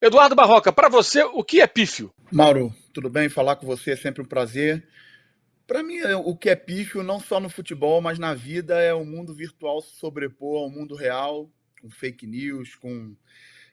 Eduardo Barroca, para você, o que é pífio? Mauro, tudo bem? Falar com você é sempre um prazer. Para mim, é, o que é pífio, não só no futebol, mas na vida, é o mundo virtual se sobrepor ao mundo real, com fake news, com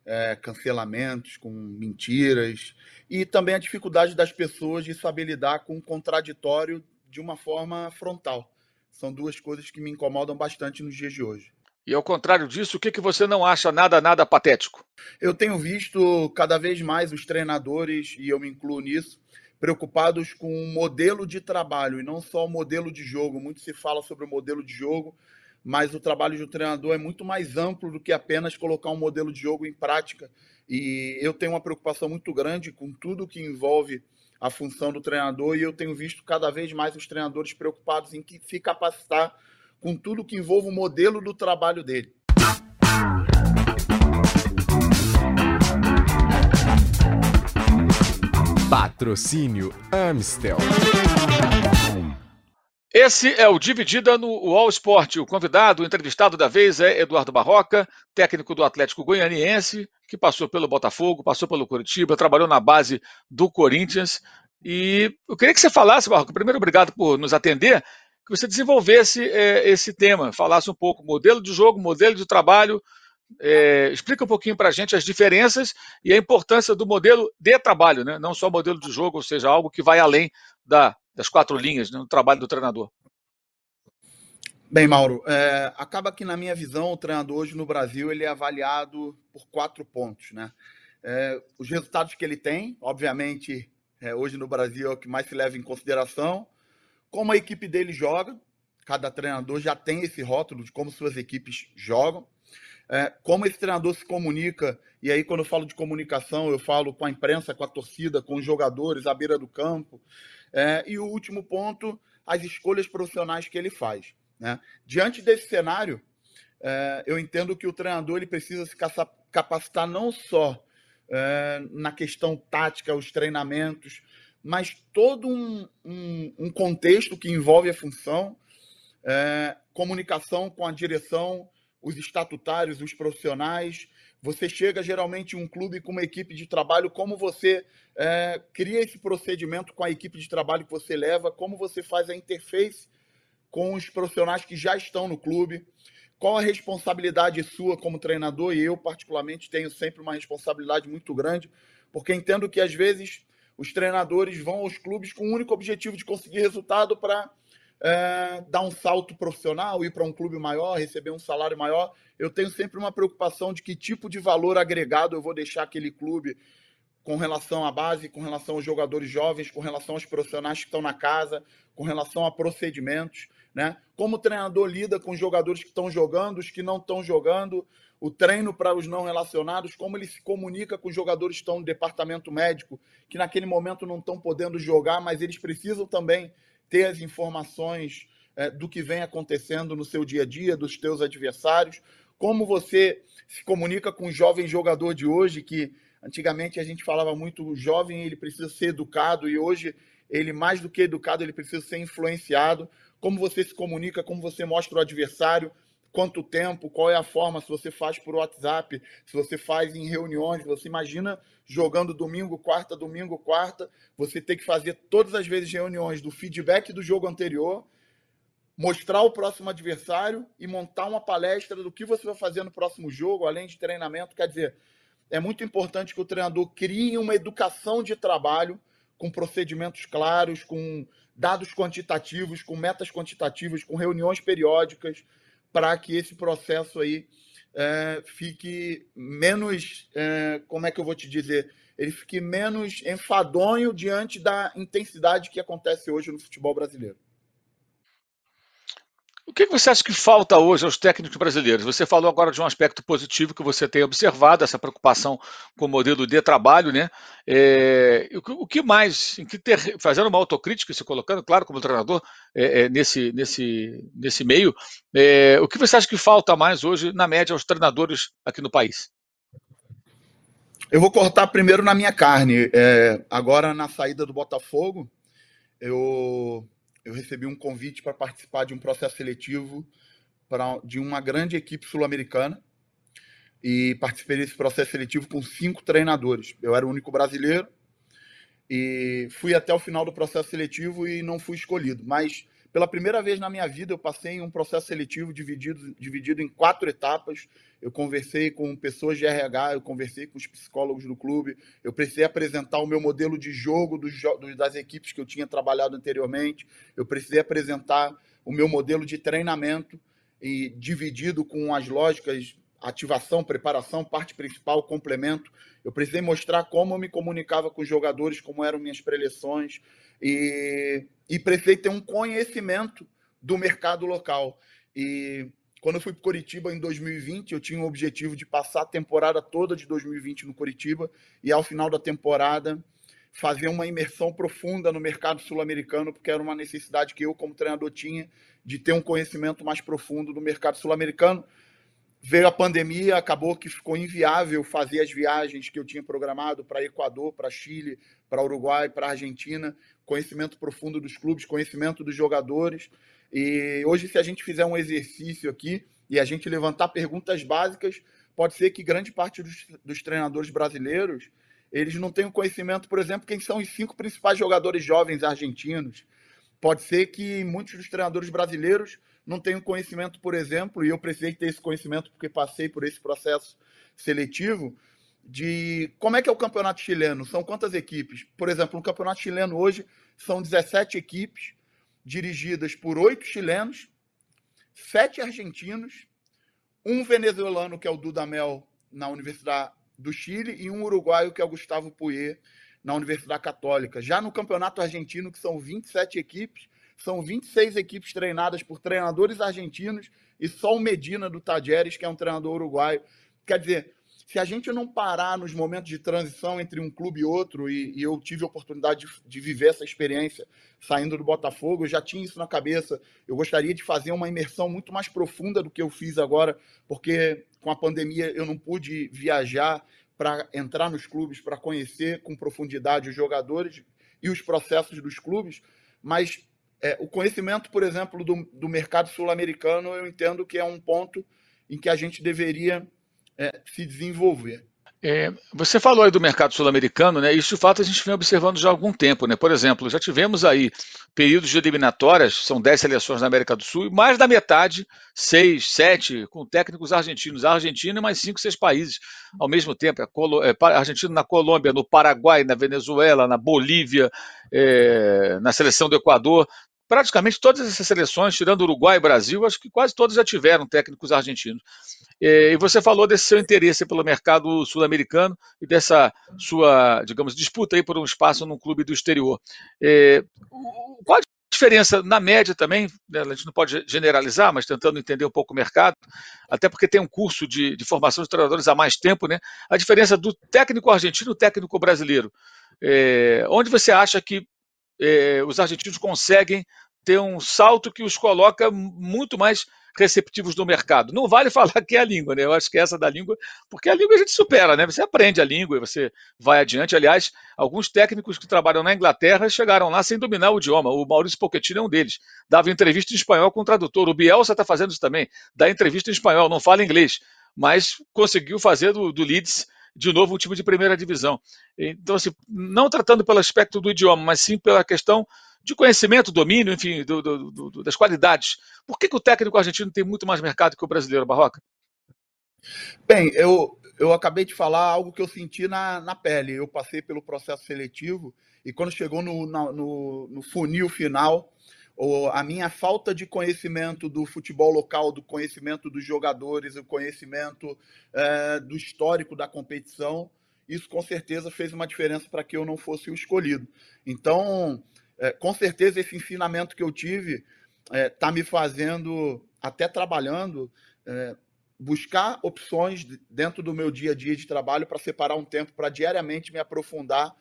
é, cancelamentos, com mentiras, e também a dificuldade das pessoas de saber lidar com o contraditório de uma forma frontal. São duas coisas que me incomodam bastante nos dias de hoje. E ao contrário disso, o que, que você não acha nada, nada patético? Eu tenho visto cada vez mais os treinadores, e eu me incluo nisso, preocupados com o modelo de trabalho e não só o modelo de jogo. Muito se fala sobre o modelo de jogo, mas o trabalho um treinador é muito mais amplo do que apenas colocar um modelo de jogo em prática. E eu tenho uma preocupação muito grande com tudo que envolve a função do treinador e eu tenho visto cada vez mais os treinadores preocupados em se capacitar com tudo que envolve o modelo do trabalho dele. Patrocínio Amstel. Esse é o Dividida no UOL Sport. O convidado, o entrevistado da vez é Eduardo Barroca, técnico do Atlético Goianiense, que passou pelo Botafogo, passou pelo Curitiba, trabalhou na base do Corinthians. E eu queria que você falasse, Barroca, primeiro obrigado por nos atender, que você desenvolvesse é, esse tema, falasse um pouco modelo de jogo, modelo de trabalho, é, explica um pouquinho para a gente as diferenças e a importância do modelo de trabalho, né? não só modelo de jogo, ou seja, algo que vai além da, das quatro linhas né, no trabalho do treinador. Bem, Mauro, é, acaba que na minha visão o treinador hoje no Brasil ele é avaliado por quatro pontos, né? É, os resultados que ele tem, obviamente, é, hoje no Brasil é o que mais se leva em consideração. Como a equipe dele joga, cada treinador já tem esse rótulo de como suas equipes jogam é, como esse treinador se comunica, e aí quando eu falo de comunicação, eu falo com a imprensa, com a torcida, com os jogadores à beira do campo. É, e o último ponto, as escolhas profissionais que ele faz. Né? Diante desse cenário, é, eu entendo que o treinador ele precisa se capacitar não só é, na questão tática, os treinamentos, mas todo um, um, um contexto que envolve a função, é, comunicação com a direção, os estatutários, os profissionais. Você chega geralmente um clube com uma equipe de trabalho, como você é, cria esse procedimento com a equipe de trabalho que você leva, como você faz a interface com os profissionais que já estão no clube, qual a responsabilidade sua como treinador, e eu, particularmente, tenho sempre uma responsabilidade muito grande, porque entendo que às vezes os treinadores vão aos clubes com o único objetivo de conseguir resultado para é, dar um salto profissional, ir para um clube maior, receber um salário maior. Eu tenho sempre uma preocupação de que tipo de valor agregado eu vou deixar aquele clube com relação à base, com relação aos jogadores jovens, com relação aos profissionais que estão na casa, com relação a procedimentos, né? Como o treinador lida com os jogadores que estão jogando, os que não estão jogando, o treino para os não relacionados, como ele se comunica com os jogadores que estão no departamento médico, que naquele momento não estão podendo jogar, mas eles precisam também ter as informações é, do que vem acontecendo no seu dia a dia, dos teus adversários, como você se comunica com o jovem jogador de hoje, que antigamente a gente falava muito, o jovem ele precisa ser educado e hoje ele mais do que educado, ele precisa ser influenciado. Como você se comunica, como você mostra o adversário, quanto tempo, qual é a forma, se você faz por WhatsApp, se você faz em reuniões, você imagina jogando domingo, quarta, domingo, quarta, você tem que fazer todas as vezes reuniões do feedback do jogo anterior, mostrar o próximo adversário e montar uma palestra do que você vai fazer no próximo jogo, além de treinamento, quer dizer, é muito importante que o treinador crie uma educação de trabalho com procedimentos claros, com dados quantitativos, com metas quantitativas, com reuniões periódicas, para que esse processo aí é, fique menos, é, como é que eu vou te dizer, ele fique menos enfadonho diante da intensidade que acontece hoje no futebol brasileiro. O que você acha que falta hoje aos técnicos brasileiros? Você falou agora de um aspecto positivo que você tem observado, essa preocupação com o modelo de trabalho, né? É, o que mais, que ter, fazendo uma autocrítica e se colocando, claro, como treinador, é, é, nesse, nesse, nesse meio, é, o que você acha que falta mais hoje, na média, aos treinadores aqui no país? Eu vou cortar primeiro na minha carne. É, agora, na saída do Botafogo, eu eu recebi um convite para participar de um processo seletivo pra, de uma grande equipe sul-americana. e participei desse processo seletivo com cinco treinadores. Eu era o único brasileiro e fui até o final do processo seletivo e não fui escolhido. Mas pela primeira vez na minha vida, eu passei em um processo seletivo dividido, dividido em quatro etapas. Eu conversei com pessoas de RH, eu conversei com os psicólogos do clube, eu precisei apresentar o meu modelo de jogo dos, das equipes que eu tinha trabalhado anteriormente, eu precisei apresentar o meu modelo de treinamento e dividido com as lógicas ativação, preparação, parte principal, complemento. Eu precisei mostrar como eu me comunicava com os jogadores, como eram minhas preleções e, e precisei ter um conhecimento do mercado local. E quando eu fui para Curitiba em 2020, eu tinha o objetivo de passar a temporada toda de 2020 no Curitiba e ao final da temporada fazer uma imersão profunda no mercado sul-americano, porque era uma necessidade que eu como treinador tinha de ter um conhecimento mais profundo do mercado sul-americano Veio a pandemia, acabou que ficou inviável fazer as viagens que eu tinha programado para Equador, para Chile, para Uruguai, para Argentina, conhecimento profundo dos clubes, conhecimento dos jogadores. E hoje, se a gente fizer um exercício aqui e a gente levantar perguntas básicas, pode ser que grande parte dos, dos treinadores brasileiros eles não tenham conhecimento, por exemplo, quem são os cinco principais jogadores jovens argentinos. Pode ser que muitos dos treinadores brasileiros não tenho conhecimento, por exemplo, e eu precisei ter esse conhecimento porque passei por esse processo seletivo, de como é que é o campeonato chileno, são quantas equipes? Por exemplo, no campeonato chileno hoje são 17 equipes dirigidas por oito chilenos, sete argentinos, um venezuelano que é o Dudamel na Universidade do Chile e um uruguaio que é o Gustavo Puyer na Universidade Católica. Já no campeonato argentino, que são 27 equipes, são 26 equipes treinadas por treinadores argentinos e só o Medina do Tajeres, que é um treinador uruguaio. Quer dizer, se a gente não parar nos momentos de transição entre um clube e outro, e, e eu tive a oportunidade de, de, viver essa experiência saindo do Botafogo, eu já tinha isso na cabeça. Eu gostaria de fazer uma imersão muito mais profunda do que eu fiz agora, porque com a pandemia eu não pude viajar para entrar nos clubes, para conhecer com profundidade os jogadores e os processos dos clubes, mas é, o conhecimento, por exemplo, do, do mercado sul-americano, eu entendo que é um ponto em que a gente deveria é, se desenvolver. É, você falou aí do mercado sul-americano, né? Isso de fato a gente vem observando já há algum tempo, né? Por exemplo, já tivemos aí períodos de eliminatórias, são 10 seleções na América do Sul, e mais da metade, seis, sete, com técnicos argentinos. A Argentina e mais cinco, seis países ao mesmo tempo. É, é, Argentina na Colômbia, no Paraguai, na Venezuela, na Bolívia, é, na seleção do Equador praticamente todas essas seleções, tirando Uruguai e Brasil, acho que quase todas já tiveram técnicos argentinos. E você falou desse seu interesse pelo mercado sul-americano e dessa sua, digamos, disputa aí por um espaço num clube do exterior. Qual a diferença na média também, né, a gente não pode generalizar, mas tentando entender um pouco o mercado, até porque tem um curso de, de formação de treinadores há mais tempo, né? A diferença do técnico argentino e técnico brasileiro. É, onde você acha que é, os argentinos conseguem ter um salto que os coloca muito mais receptivos no mercado. Não vale falar que é a língua, né? Eu acho que é essa da língua, porque a língua a gente supera, né? Você aprende a língua e você vai adiante. Aliás, alguns técnicos que trabalham na Inglaterra chegaram lá sem dominar o idioma. O Maurício Pochettino é um deles. Dava entrevista em espanhol com o tradutor. O Bielsa está fazendo isso também. Dá entrevista em espanhol, não fala inglês, mas conseguiu fazer do, do Leeds de novo um time de primeira divisão. Então, assim, não tratando pelo aspecto do idioma, mas sim pela questão de conhecimento, domínio, enfim, do, do, do, das qualidades. Por que, que o técnico argentino tem muito mais mercado que o brasileiro, Barroca? Bem, eu, eu acabei de falar algo que eu senti na, na pele. Eu passei pelo processo seletivo e quando chegou no, no, no funil final, a minha falta de conhecimento do futebol local, do conhecimento dos jogadores, o conhecimento é, do histórico da competição, isso com certeza fez uma diferença para que eu não fosse o escolhido. Então, é, com certeza esse ensinamento que eu tive está é, tá me fazendo, até trabalhando, é, buscar opções dentro do meu dia a dia de trabalho para separar um tempo para diariamente me aprofundar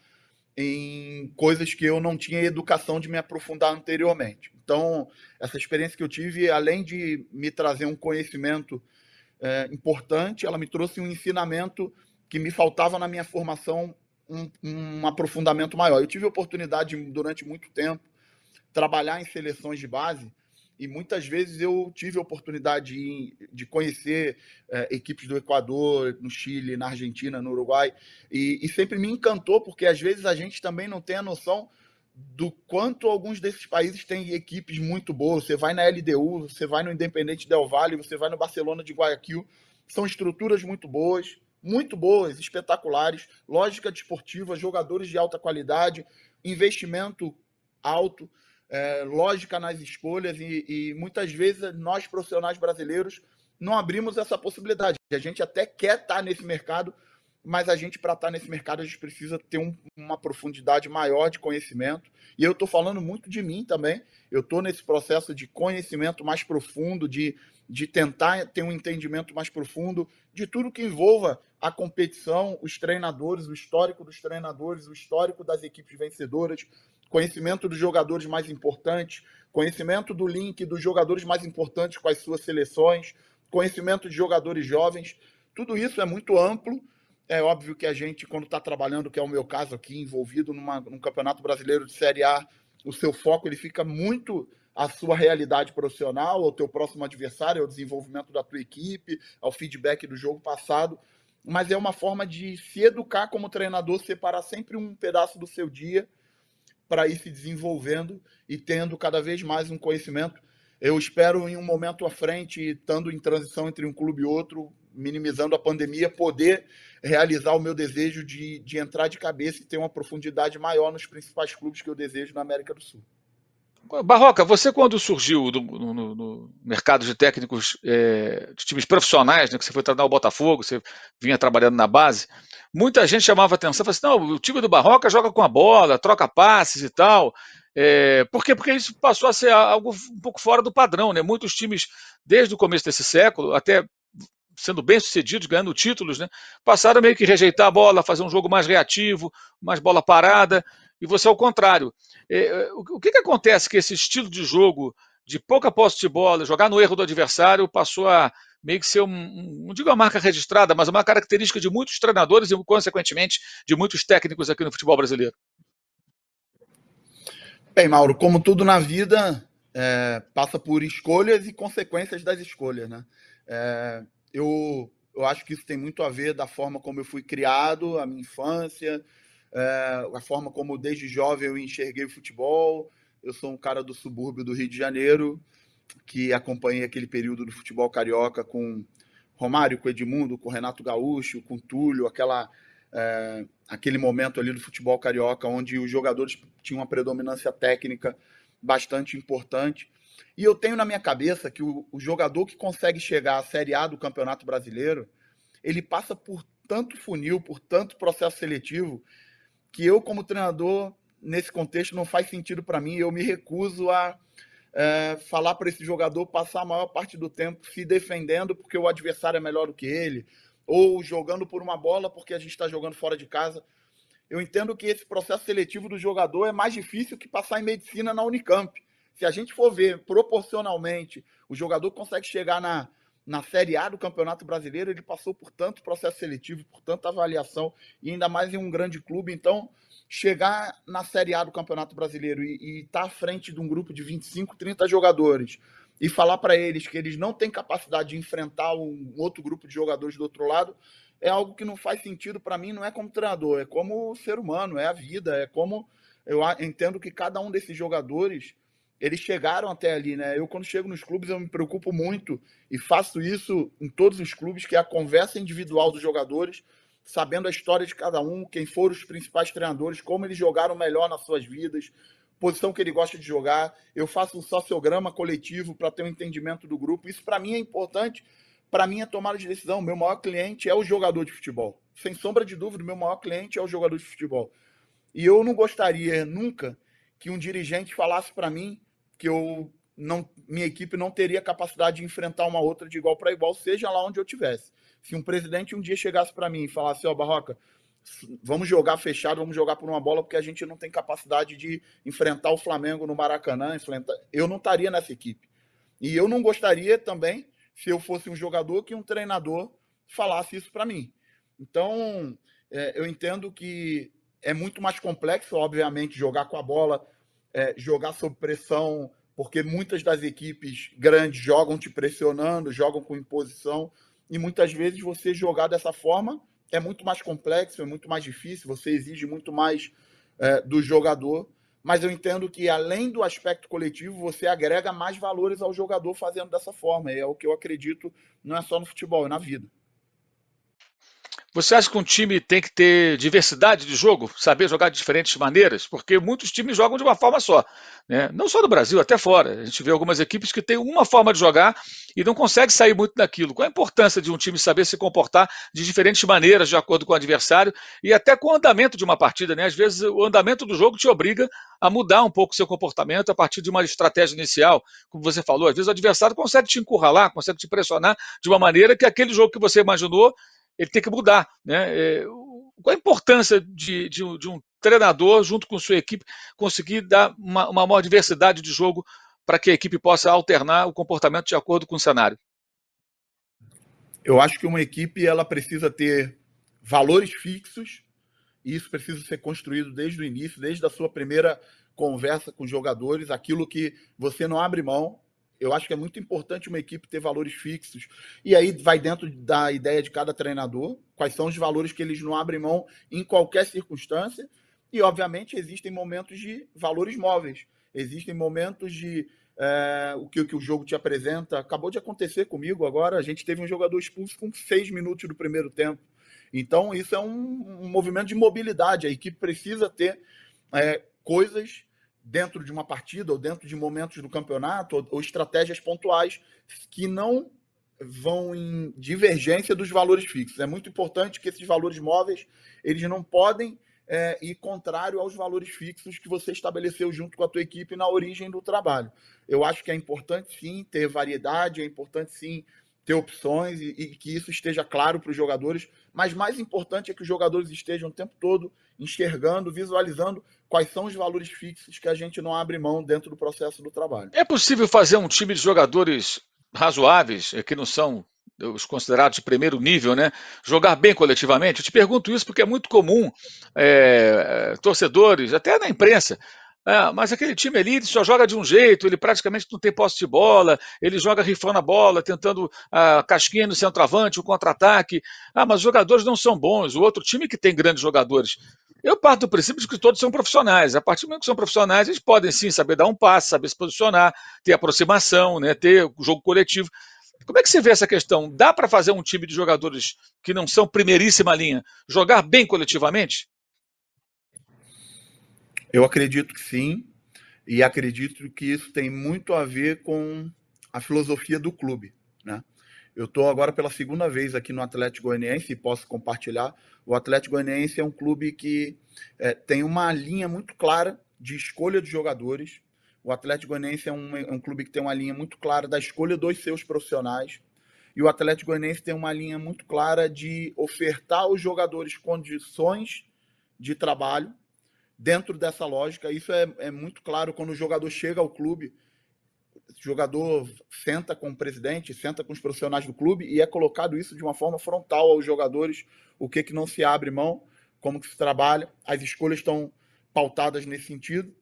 em coisas que eu não tinha educação de me aprofundar anteriormente. Então, essa experiência que eu tive, além de me trazer um conhecimento é, importante, ela me trouxe um ensinamento que me faltava na minha formação, um, um aprofundamento maior. Eu tive a oportunidade, durante muito tempo, trabalhar em seleções de base e muitas vezes eu tive a oportunidade de, de conhecer é, equipes do Equador, no Chile, na Argentina, no Uruguai, e, e, sempre me encantou, porque às vezes a gente também não tem a noção do quanto alguns desses países têm equipes muito boas. Você vai na LDU, você vai no Independente Del Valle, você vai no Barcelona de Guayaquil, são estruturas muito boas, muito boas, espetaculares, lógica desportiva, jogadores de alta qualidade, investimento alto é, lógica nas escolhas e, e, muitas vezes nós profissionais brasileiros não abrimos essa possibilidade. A gente até quer estar nesse mercado, mas a gente para estar nesse mercado a gente precisa ter um, uma profundidade maior de conhecimento. E eu estou falando muito de mim também. Eu estou nesse processo de conhecimento mais profundo, de, de tentar ter um entendimento mais profundo de tudo que envolva a competição, os treinadores, o histórico dos treinadores, o histórico das equipes vencedoras, conhecimento dos jogadores mais importantes, conhecimento do link dos jogadores mais importantes com as suas seleções, conhecimento de jogadores jovens. Tudo isso é muito amplo. É óbvio que a gente, quando está trabalhando, que é o meu caso aqui, envolvido numa, num campeonato brasileiro de Série A, o seu foco ele fica muito à sua realidade profissional, ao teu próximo adversário, ao desenvolvimento da tua equipe, ao feedback do jogo passado. Mas é uma forma de se educar como treinador, separar sempre um pedaço do seu dia para ir se desenvolvendo e tendo cada vez mais um conhecimento. Eu espero, em um momento à frente, estando em transição entre um clube e outro, minimizando a pandemia, poder realizar o meu desejo de, de entrar de cabeça e ter uma profundidade maior nos principais clubes que eu desejo na América do Sul. Barroca, você quando surgiu no, no, mercado de técnicos é, de times profissionais, né, que você foi treinar o Botafogo, você vinha trabalhando na base, muita gente chamava atenção, falava assim, não, o time do Barroca joga com a bola, troca passes e tal. É, por quê? Porque isso passou a ser algo um pouco fora do padrão, né? Muitos times, desde o começo desse século, até sendo bem sucedidos, ganhando títulos, né? Passaram meio que rejeitar a bola, fazer um jogo mais reativo, mais bola parada e você ao contrário. É, é, o que, que acontece que esse estilo de jogo de pouca posse de bola, jogar no erro do adversário, passou a meio que ser um, um, não digo uma marca registrada, mas uma característica de muitos treinadores e, consequentemente, de muitos técnicos aqui no futebol brasileiro? Bem, Mauro, como tudo na vida, é, passa por escolhas e consequências das escolhas, né? É, eu, eu acho que isso tem muito a ver da forma como eu fui criado, a minha infância, é, a forma como desde jovem eu enxerguei o futebol. Eu sou um cara do subúrbio do Rio de Janeiro, que acompanhei aquele período do futebol carioca com Romário, com Edmundo, com Renato Gaúcho, com Túlio, aquela, é, aquele momento ali do futebol carioca onde os jogadores tinham uma predominância técnica bastante importante. E eu tenho na minha cabeça que o, o jogador que consegue chegar à Série A do Campeonato Brasileiro, ele passa por tanto funil, por tanto processo seletivo, que eu, como treinador, nesse contexto, não faz sentido para mim. Eu me recuso a é, falar para esse jogador passar a maior parte do tempo se defendendo porque o adversário é melhor do que ele, ou jogando por uma bola porque a gente está jogando fora de casa. Eu entendo que esse processo seletivo do jogador é mais difícil que passar em medicina na Unicamp. Se a gente for ver proporcionalmente, o jogador consegue chegar na, na Série A do Campeonato Brasileiro, ele passou por tanto processo seletivo, por tanta avaliação, e ainda mais em um grande clube. Então, chegar na Série A do Campeonato Brasileiro e estar tá à frente de um grupo de 25, 30 jogadores e falar para eles que eles não têm capacidade de enfrentar um outro grupo de jogadores do outro lado, é algo que não faz sentido para mim, não é como treinador, é como ser humano, é a vida, é como eu entendo que cada um desses jogadores eles chegaram até ali, né? Eu, quando chego nos clubes, eu me preocupo muito e faço isso em todos os clubes, que é a conversa individual dos jogadores, sabendo a história de cada um, quem foram os principais treinadores, como eles jogaram melhor nas suas vidas, posição que ele gosta de jogar. Eu faço um sociograma coletivo para ter um entendimento do grupo. Isso, para mim, é importante. Para mim, é tomada de decisão. Meu maior cliente é o jogador de futebol. Sem sombra de dúvida, meu maior cliente é o jogador de futebol. E eu não gostaria nunca que um dirigente falasse para mim que eu não, minha equipe não teria capacidade de enfrentar uma outra de igual para igual, seja lá onde eu tivesse. Se um presidente um dia chegasse para mim e falasse, ó, oh, Barroca, vamos jogar fechado, vamos jogar por uma bola, porque a gente não tem capacidade de enfrentar o Flamengo no Maracanã, enfrentar... eu não estaria nessa equipe. E eu não gostaria também, se eu fosse um jogador, que um treinador falasse isso para mim. Então, é, eu entendo que é muito mais complexo, obviamente, jogar com a bola, é, jogar sob pressão porque muitas das equipes grandes jogam te pressionando, jogam com imposição, e muitas vezes você jogar dessa forma é muito mais complexo, é muito mais difícil, você exige muito mais é, do jogador. Mas eu entendo que, além do aspecto coletivo, você agrega mais valores ao jogador fazendo dessa forma. E é o que eu acredito, não é só no futebol, é na vida. Você acha que um time tem que ter diversidade de jogo, saber jogar de diferentes maneiras? Porque muitos times jogam de uma forma só. Né? Não só no Brasil, até fora. A gente vê algumas equipes que têm uma forma de jogar e não consegue sair muito daquilo. Qual a importância de um time saber se comportar de diferentes maneiras, de acordo com o adversário, e até com o andamento de uma partida? Né? Às vezes o andamento do jogo te obriga a mudar um pouco o seu comportamento a partir de uma estratégia inicial, como você falou. Às vezes o adversário consegue te encurralar, consegue te pressionar de uma maneira que aquele jogo que você imaginou ele tem que mudar. Né? É, qual a importância de, de, de, um treinador, junto com sua equipe, conseguir dar uma, uma maior diversidade de jogo para que a equipe possa alternar o comportamento de acordo com o cenário? Eu acho que uma equipe ela precisa ter valores fixos e isso precisa ser construído desde o início, desde a sua primeira conversa com os jogadores, aquilo que você não abre mão, eu acho que é muito importante uma equipe ter valores fixos. E aí vai dentro da ideia de cada treinador, quais são os valores que eles não abrem mão em qualquer circunstância. E, obviamente, existem momentos de valores móveis. Existem momentos de é, o, que, o que o jogo te apresenta. Acabou de acontecer comigo agora. A gente teve um jogador expulso com seis minutos do primeiro tempo. Então, isso é um, um movimento de mobilidade. A equipe precisa ter é, coisas dentro de uma partida ou dentro de momentos do campeonato ou, ou estratégias pontuais que não vão em divergência dos valores fixos. É muito importante que esses valores móveis eles não podem é, ir contrário aos valores fixos que você estabeleceu junto com a tua equipe na origem do trabalho. Eu acho que é importante sim ter variedade, é importante sim ter opções e, e que isso esteja claro para os jogadores, mas mais importante é que os jogadores estejam o tempo todo enxergando, visualizando quais são os valores fixos que a gente não abre mão dentro do processo do trabalho. É possível fazer um time de jogadores razoáveis, é, que não são os considerados de primeiro nível, né? Jogar bem coletivamente. Eu te pergunto isso porque é muito comum é, torcedores, até na imprensa, é, mas aquele time ali ele só joga de um jeito, ele praticamente não tem posse de bola, ele joga rifando a bola, tentando a casquinha no centroavante, o contra-ataque. Ah, mas os jogadores não são bons. O outro time que tem grandes jogadores. Eu parto do princípio de que todos são profissionais. A partir do momento que são profissionais, eles podem sim saber dar um passe, saber se posicionar, ter aproximação, né, ter jogo coletivo. Como é que você vê essa questão? Dá para fazer um time de jogadores que não são primeiríssima linha jogar bem coletivamente? Eu acredito que sim, e acredito que isso tem muito a ver com a filosofia do clube. Eu estou agora pela segunda vez aqui no Atlético Goianiense e posso compartilhar. O Atlético Goianiense é um clube que é, tem uma linha muito clara de escolha de jogadores. O Atlético Goianiense é um, é um clube que tem uma linha muito clara da escolha dos seus profissionais. E o Atlético Goianiense tem uma linha muito clara de ofertar aos jogadores condições de trabalho dentro dessa lógica. Isso é, é muito claro quando o jogador chega ao clube. Jogador senta com o presidente, senta com os profissionais do clube e é colocado isso de uma forma frontal aos jogadores, o que, que não se abre mão, como que se trabalha, as escolhas estão pautadas nesse sentido.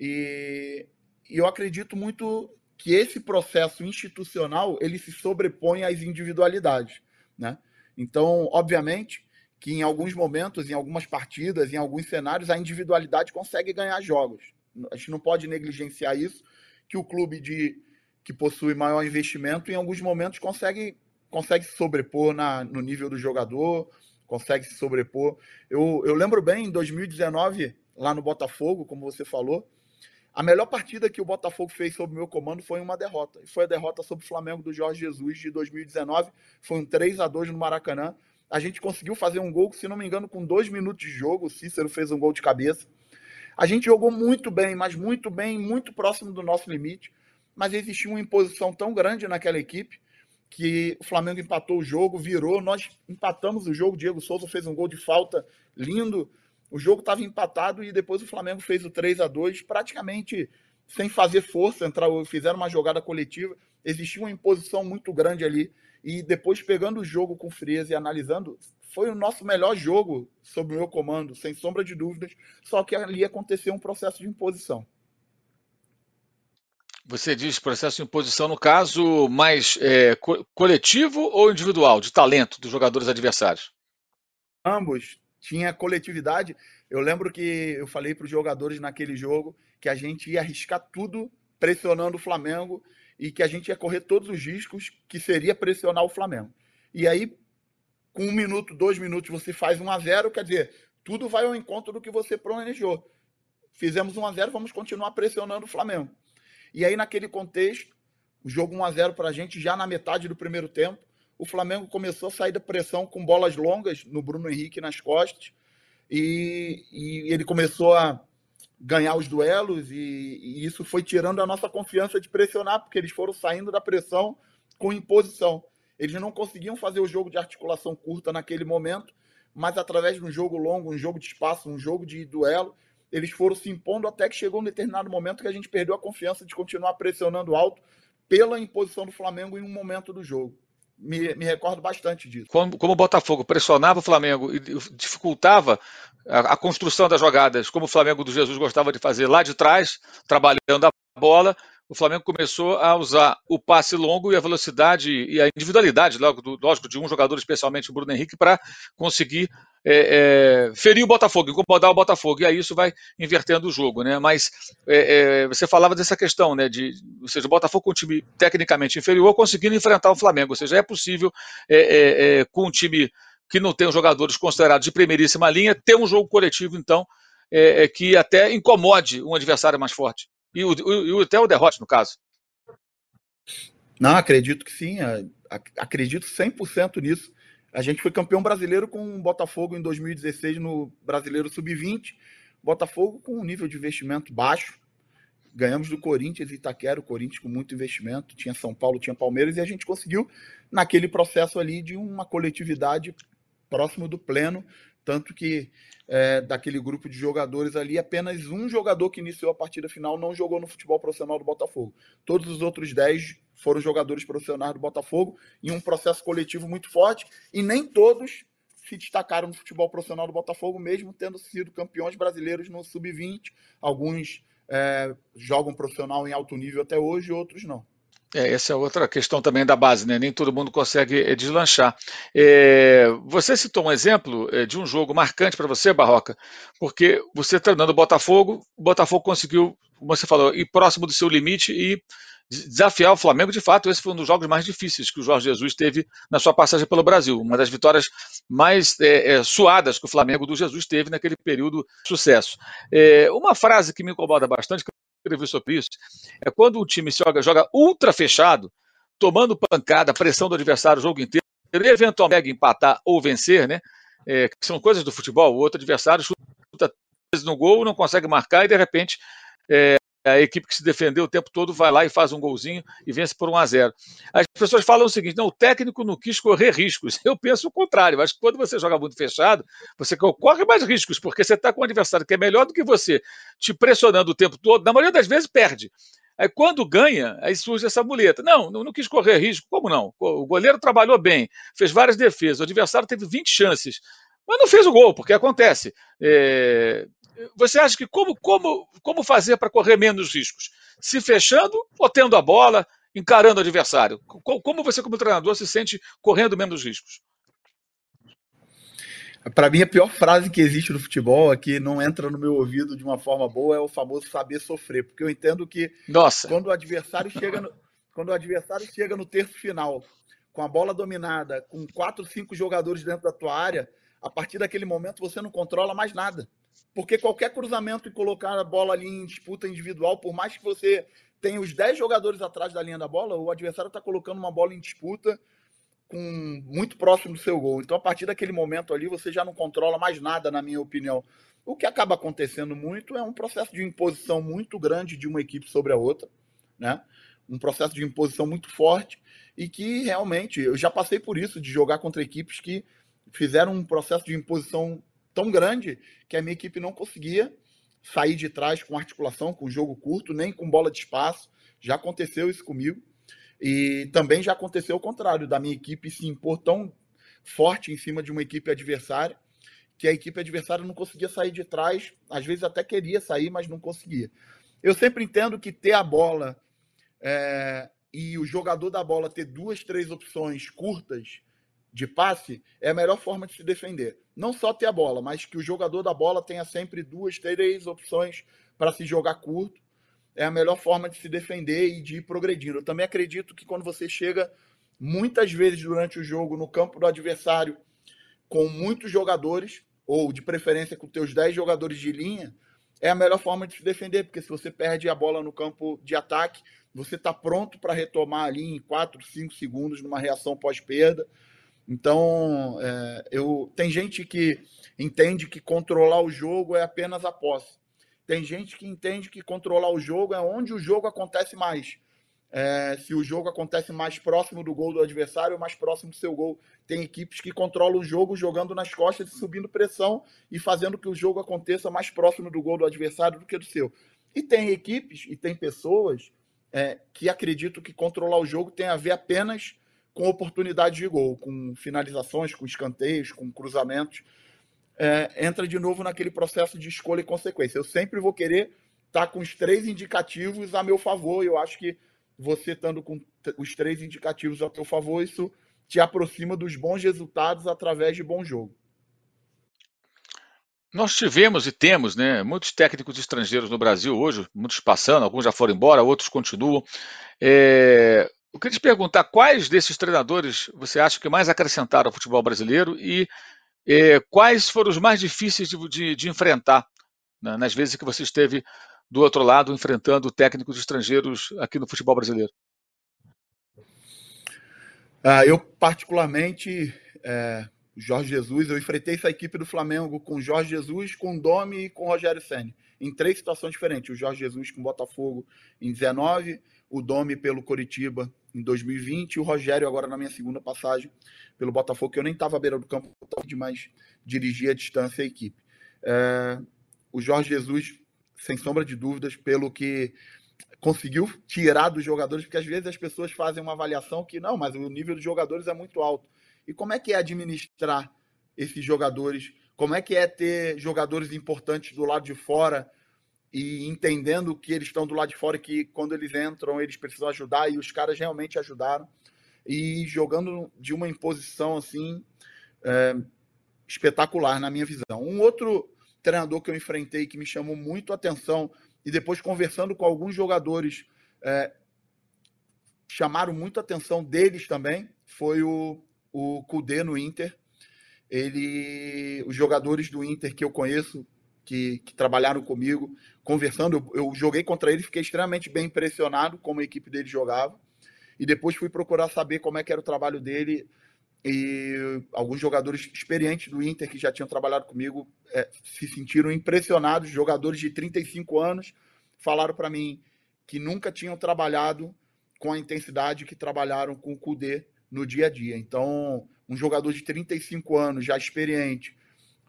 E, e eu acredito muito que esse processo institucional ele se sobrepõe às individualidades, né? Então, obviamente, que em alguns momentos, em algumas partidas, em alguns cenários, a individualidade consegue ganhar jogos. A gente não pode negligenciar isso, que o clube de, que possui maior investimento, em alguns momentos, consegue, consegue se sobrepor na, no nível do jogador, consegue se sobrepor. Eu, eu lembro bem, em 2019, lá no Botafogo, como você falou, a melhor partida que o Botafogo fez sob meu comando foi uma derrota. E foi a derrota sobre o Flamengo do Jorge Jesus de 2019. Foi um 3 a 2 no Maracanã. A gente conseguiu fazer um gol, se não me engano, com dois minutos de jogo. O Cícero fez um gol de cabeça. A gente jogou muito bem, mas muito bem, muito próximo do nosso limite. Mas existia uma imposição tão grande naquela equipe que o Flamengo empatou o jogo, virou. Nós empatamos o jogo. Diego Souza fez um gol de falta lindo. O jogo estava empatado e depois o Flamengo fez o 3 a 2 praticamente sem fazer força. Entrar, fizeram uma jogada coletiva. Existia uma imposição muito grande ali e depois pegando o jogo com frieza e analisando, foi o nosso melhor jogo sob o meu comando, sem sombra de dúvidas, só que ali aconteceu um processo de imposição. Você diz processo de imposição, no caso, mais é, co coletivo ou individual, de talento dos jogadores adversários? Ambos. Tinha coletividade. Eu lembro que eu falei para os jogadores naquele jogo que a gente ia arriscar tudo pressionando o Flamengo e que a gente ia correr todos os riscos que seria pressionar o Flamengo. E aí, com um minuto, dois minutos, você faz um a zero, quer dizer, tudo vai ao encontro do que você planejou. Fizemos um a zero, vamos continuar pressionando o Flamengo. E aí, naquele contexto, o jogo 1 a 0 para a gente já na metade do primeiro tempo. O Flamengo começou a sair da pressão com bolas longas no Bruno Henrique nas costas. E, e ele começou a ganhar os duelos. E, e isso foi tirando a nossa confiança de pressionar, porque eles foram saindo da pressão com imposição. Eles não conseguiam fazer o jogo de articulação curta naquele momento, mas através de um jogo longo, um jogo de espaço, um jogo de duelo, eles foram se impondo até que chegou um determinado momento que a gente perdeu a confiança de continuar pressionando alto pela imposição do Flamengo em um momento do jogo. Me, me recordo bastante disso. Como, como, o Botafogo pressionava o Flamengo e dificultava a, a, construção das jogadas, como o Flamengo do Jesus gostava de fazer lá de trás, trabalhando a bola, o Flamengo começou a usar o passe longo e a velocidade e a individualidade, lógico, de um jogador, especialmente o Bruno Henrique, para conseguir é, é, ferir o Botafogo, incomodar o Botafogo, e aí isso vai invertendo o jogo, né? Mas é, é você falava dessa questão, né? De, ou seja, o Botafogo com um time tecnicamente inferior conseguindo enfrentar o Flamengo, ou seja, é possível é, é, com um time que não tem os jogadores considerados de primeiríssima linha, ter um jogo coletivo, então, que até incomode um adversário mais forte. E, o, e até o derrote, no caso. Não, acredito que sim. Acredito 100% nisso. A gente foi campeão brasileiro com o Botafogo em 2016 no Brasileiro Sub-20. Botafogo com um nível de investimento baixo. Ganhamos do Corinthians e Itaquera, o Corinthians com muito investimento. Tinha São Paulo, tinha Palmeiras, e a gente conseguiu, naquele processo ali, de uma coletividade próximo do pleno. Tanto que é, daquele grupo de jogadores ali, apenas um jogador que iniciou a partida final não jogou no futebol profissional do Botafogo. Todos os outros 10 foram jogadores profissionais do Botafogo em um processo coletivo muito forte e nem todos se destacaram no futebol profissional do Botafogo, mesmo tendo sido campeões brasileiros no sub-20. Alguns é, jogam profissional em alto nível até hoje, outros não. É, essa é outra questão também da base, né? Nem todo mundo consegue é, deslanchar. É, você citou um exemplo é, de um jogo marcante para você, Barroca, porque você treinando o Botafogo, o Botafogo conseguiu, como você falou, ir próximo do seu limite e desafiar o Flamengo. De fato, esse foi um dos jogos mais difíceis que o Jorge Jesus teve na sua passagem pelo Brasil. Uma das vitórias mais é, é, suadas que o Flamengo do Jesus teve naquele período de sucesso. É, uma frase que me incomoda bastante, escrevi sobre isso, é quando o time joga, joga ultra fechado, tomando pancada, pressão do adversário o jogo inteiro, ele eventualmente empatar ou vencer, né? É, que são coisas do futebol, o outro adversário chuta no gol, não consegue marcar e de repente é, a equipe que se defendeu o tempo todo vai lá e faz um golzinho e vence por 1 a 0. As pessoas falam o seguinte: não, o técnico não quis correr riscos. Eu penso o contrário. Acho que quando você joga muito fechado, você corre mais riscos, porque você está com um adversário que é melhor do que você, te pressionando o tempo todo. Na maioria das vezes, perde. Aí quando ganha, aí surge essa muleta. Não, não, não quis correr risco. Como não? O goleiro trabalhou bem, fez várias defesas, o adversário teve 20 chances. Mas não fez o gol, porque acontece. É, você acha que como, como, como fazer para correr menos riscos? Se fechando ou tendo a bola, encarando o adversário? Como você, como treinador, se sente correndo menos riscos? Para mim, a pior frase que existe no futebol, é que não entra no meu ouvido de uma forma boa, é o famoso saber sofrer. Porque eu entendo que Nossa. quando o adversário chega no, quando o adversário chega no terço final, com a bola dominada, com quatro, cinco jogadores dentro da tua área, a partir daquele momento você não controla mais nada. Porque qualquer cruzamento e colocar a bola ali em disputa individual, por mais que você tenha os 10 jogadores atrás da linha da bola, o adversário está colocando uma bola em disputa com muito próximo do seu gol. Então, a partir daquele momento ali, você já não controla mais nada, na minha opinião. O que acaba acontecendo muito é um processo de imposição muito grande de uma equipe sobre a outra, né? Um processo de imposição muito forte e que realmente eu já passei por isso de jogar contra equipes que fizeram um processo de imposição tão grande que a minha equipe não conseguia sair de trás com articulação, com jogo curto, nem com bola de espaço. Já aconteceu isso comigo. E também já aconteceu o contrário, da minha equipe se impor tão forte em cima de uma equipe adversária, que a equipe adversária não conseguia sair de trás, às vezes até queria sair, mas não conseguia. Eu sempre entendo que ter a bola é, e o jogador da bola ter duas, três opções curtas de passe, é a melhor forma de se defender. Não só ter a bola, mas que o jogador da bola tenha sempre duas, três opções para se jogar curto. É a melhor forma de se defender e de ir progredindo. Eu também acredito que quando você chega muitas vezes durante o jogo no campo do adversário com muitos jogadores, ou de preferência com teus 10 jogadores de linha, é a melhor forma de se defender, porque se você perde a bola no campo de ataque, você está pronto para retomar ali em 4, 5 segundos numa reação pós-perda. Então, é, eu tem gente que entende que controlar o jogo é apenas a posse. Tem gente que entende que controlar o jogo é onde o jogo acontece mais. É, se o jogo acontece mais próximo do gol do adversário mais próximo do seu gol. Tem equipes que controlam o jogo jogando nas costas e subindo pressão e fazendo que o jogo aconteça mais próximo do gol do adversário do que do seu. E tem equipes e tem pessoas é, que acreditam que controlar o jogo tem a ver apenas com oportunidade de gol, com finalizações, com escanteios, com cruzamentos. É, entra de novo naquele processo de escolha e consequência. Eu sempre vou querer estar com os três indicativos a meu favor. Eu acho que você estando com os três indicativos a seu favor, isso te aproxima dos bons resultados através de bom jogo. Nós tivemos e temos né, muitos técnicos estrangeiros no Brasil hoje, muitos passando, alguns já foram embora, outros continuam. É, eu queria te perguntar quais desses treinadores você acha que mais acrescentaram ao futebol brasileiro e é, quais foram os mais difíceis de, de, de enfrentar né, nas vezes que você esteve do outro lado enfrentando técnicos estrangeiros aqui no futebol brasileiro? Ah, eu, particularmente, é, Jorge Jesus, eu enfrentei essa equipe do Flamengo com Jorge Jesus, com Domi e com Rogério Senni, em três situações diferentes. O Jorge Jesus com Botafogo em 19, o Domi pelo Coritiba em 2020 e o Rogério agora na minha segunda passagem pelo Botafogo, que eu nem estava à beira do campo, mas dirigia à distância a equipe. É, o Jorge Jesus, sem sombra de dúvidas, pelo que conseguiu tirar dos jogadores, porque às vezes as pessoas fazem uma avaliação que não, mas o nível dos jogadores é muito alto. E como é que é administrar esses jogadores? Como é que é ter jogadores importantes do lado de fora e entendendo que eles estão do lado de fora que quando eles entram eles precisam ajudar e os caras realmente ajudaram e jogando de uma imposição assim é, espetacular na minha visão. Um outro treinador que eu enfrentei que me chamou muito a atenção e depois conversando com alguns jogadores é, chamaram muito a atenção deles também foi o o Kudê no Inter. Ele, os jogadores do Inter que eu conheço, que, que trabalharam comigo, conversando, eu, eu, joguei contra ele, fiquei extremamente bem impressionado como a equipe dele jogava. E depois fui procurar saber como é que era o trabalho dele. E alguns jogadores experientes do Inter que já tinham trabalhado comigo é, se sentiram impressionados. Jogadores de 35 anos falaram para mim que nunca tinham trabalhado com a intensidade que trabalharam com o Kudê no dia a dia. Então, um jogador de 35 anos, já experiente,